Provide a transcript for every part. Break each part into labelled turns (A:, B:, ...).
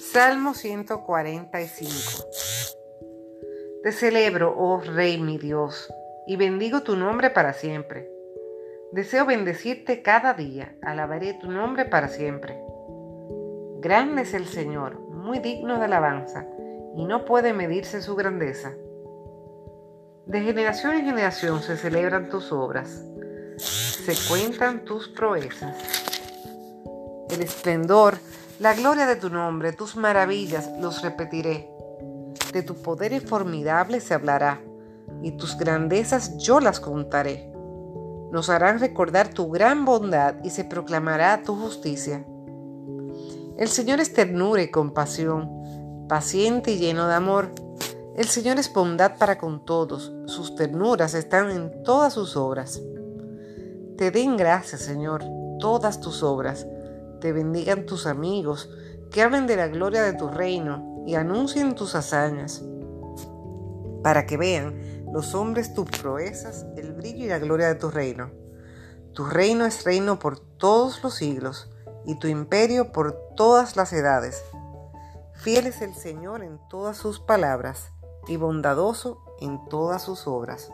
A: Salmo 145. Te celebro, oh Rey mi Dios, y bendigo tu nombre para siempre. Deseo bendecirte cada día, alabaré tu nombre para siempre. Grande es el Señor, muy digno de alabanza, y no puede medirse su grandeza. De generación en generación se celebran tus obras, se cuentan tus proezas. El esplendor, la gloria de tu nombre, tus maravillas los repetiré. De tu poder formidable se hablará, y tus grandezas yo las contaré. Nos harán recordar tu gran bondad y se proclamará tu justicia. El Señor es ternura y compasión, paciente y lleno de amor. El Señor es bondad para con todos, sus ternuras están en todas sus obras. Te den gracias, Señor, todas tus obras. Te bendigan tus amigos, que hablen de la gloria de tu reino y anuncien tus hazañas, para que vean los hombres tus proezas, el brillo y la gloria de tu reino. Tu reino es reino por todos los siglos y tu imperio por todas las edades. Fiel es el Señor en todas sus palabras y bondadoso en todas sus obras.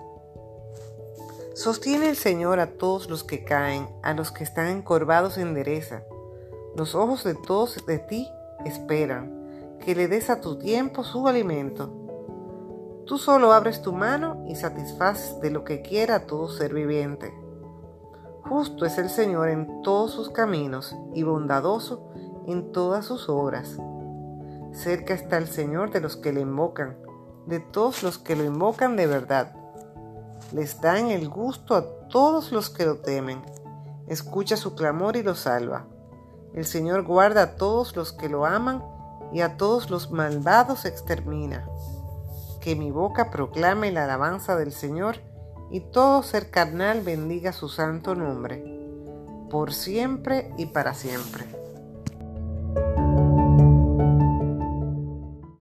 A: Sostiene el Señor a todos los que caen, a los que están encorvados en endereza. Los ojos de todos de ti esperan, que le des a tu tiempo su alimento Tú solo abres tu mano y satisfaces de lo que quiera todo ser viviente. Justo es el Señor en todos sus caminos y bondadoso en todas sus obras. Cerca está el Señor de los que le invocan, de todos los que lo invocan de verdad. Les da en el gusto a todos los que lo temen. Escucha su clamor y lo salva. El Señor guarda a todos los que lo aman y a todos los malvados extermina que mi boca proclame la alabanza del Señor y todo ser carnal bendiga su santo nombre, por siempre y para siempre.